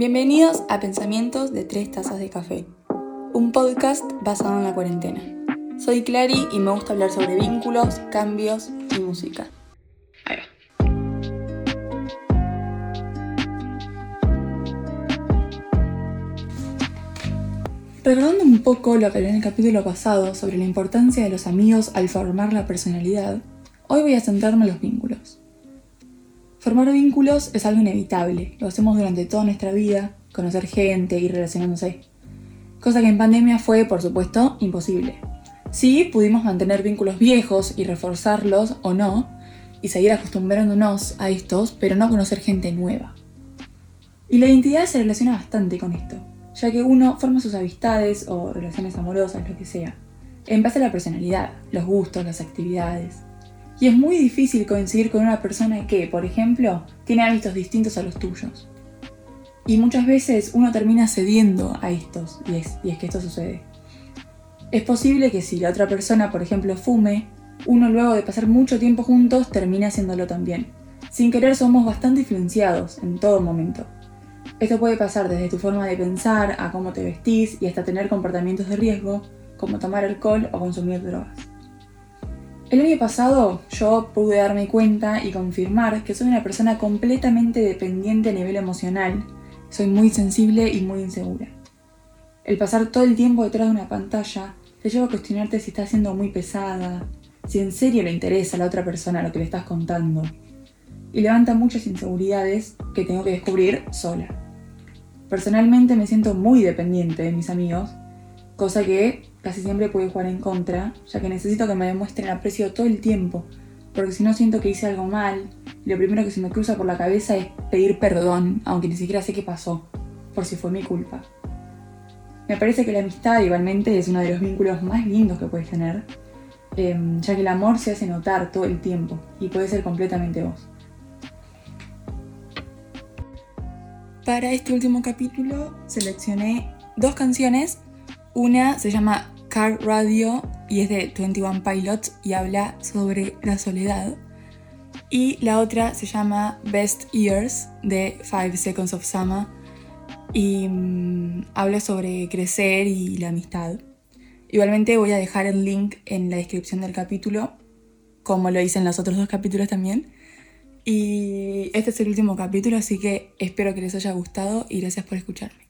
Bienvenidos a Pensamientos de Tres Tazas de Café, un podcast basado en la cuarentena. Soy Clary y me gusta hablar sobre vínculos, cambios y música. Ahí va. Recordando un poco lo que hablé en el capítulo pasado sobre la importancia de los amigos al formar la personalidad, hoy voy a centrarme en los vínculos. Formar vínculos es algo inevitable, lo hacemos durante toda nuestra vida, conocer gente y relacionándose. Cosa que en pandemia fue, por supuesto, imposible. Sí, pudimos mantener vínculos viejos y reforzarlos o no, y seguir acostumbrándonos a estos, pero no conocer gente nueva. Y la identidad se relaciona bastante con esto, ya que uno forma sus amistades o relaciones amorosas, lo que sea, en base a la personalidad, los gustos, las actividades. Y es muy difícil coincidir con una persona que, por ejemplo, tiene hábitos distintos a los tuyos. Y muchas veces uno termina cediendo a estos, y es, y es que esto sucede. Es posible que si la otra persona, por ejemplo, fume, uno luego de pasar mucho tiempo juntos termine haciéndolo también. Sin querer somos bastante influenciados en todo momento. Esto puede pasar desde tu forma de pensar a cómo te vestís y hasta tener comportamientos de riesgo, como tomar alcohol o consumir drogas. El año pasado yo pude darme cuenta y confirmar que soy una persona completamente dependiente a nivel emocional. Soy muy sensible y muy insegura. El pasar todo el tiempo detrás de una pantalla te lleva a cuestionarte si está siendo muy pesada, si en serio le interesa a la otra persona lo que le estás contando. Y levanta muchas inseguridades que tengo que descubrir sola. Personalmente me siento muy dependiente de mis amigos, cosa que casi siempre puede jugar en contra, ya que necesito que me demuestren aprecio todo el tiempo, porque si no siento que hice algo mal, lo primero que se me cruza por la cabeza es pedir perdón, aunque ni siquiera sé qué pasó, por si fue mi culpa. Me parece que la amistad igualmente es uno de los vínculos más lindos que puedes tener, em, ya que el amor se hace notar todo el tiempo y puede ser completamente vos. Para este último capítulo seleccioné dos canciones. Una se llama Car Radio y es de 21 Pilots y habla sobre la soledad. Y la otra se llama Best Years de 5 Seconds of Summer y mm, habla sobre crecer y la amistad. Igualmente voy a dejar el link en la descripción del capítulo, como lo hice en los otros dos capítulos también. Y este es el último capítulo, así que espero que les haya gustado y gracias por escucharme.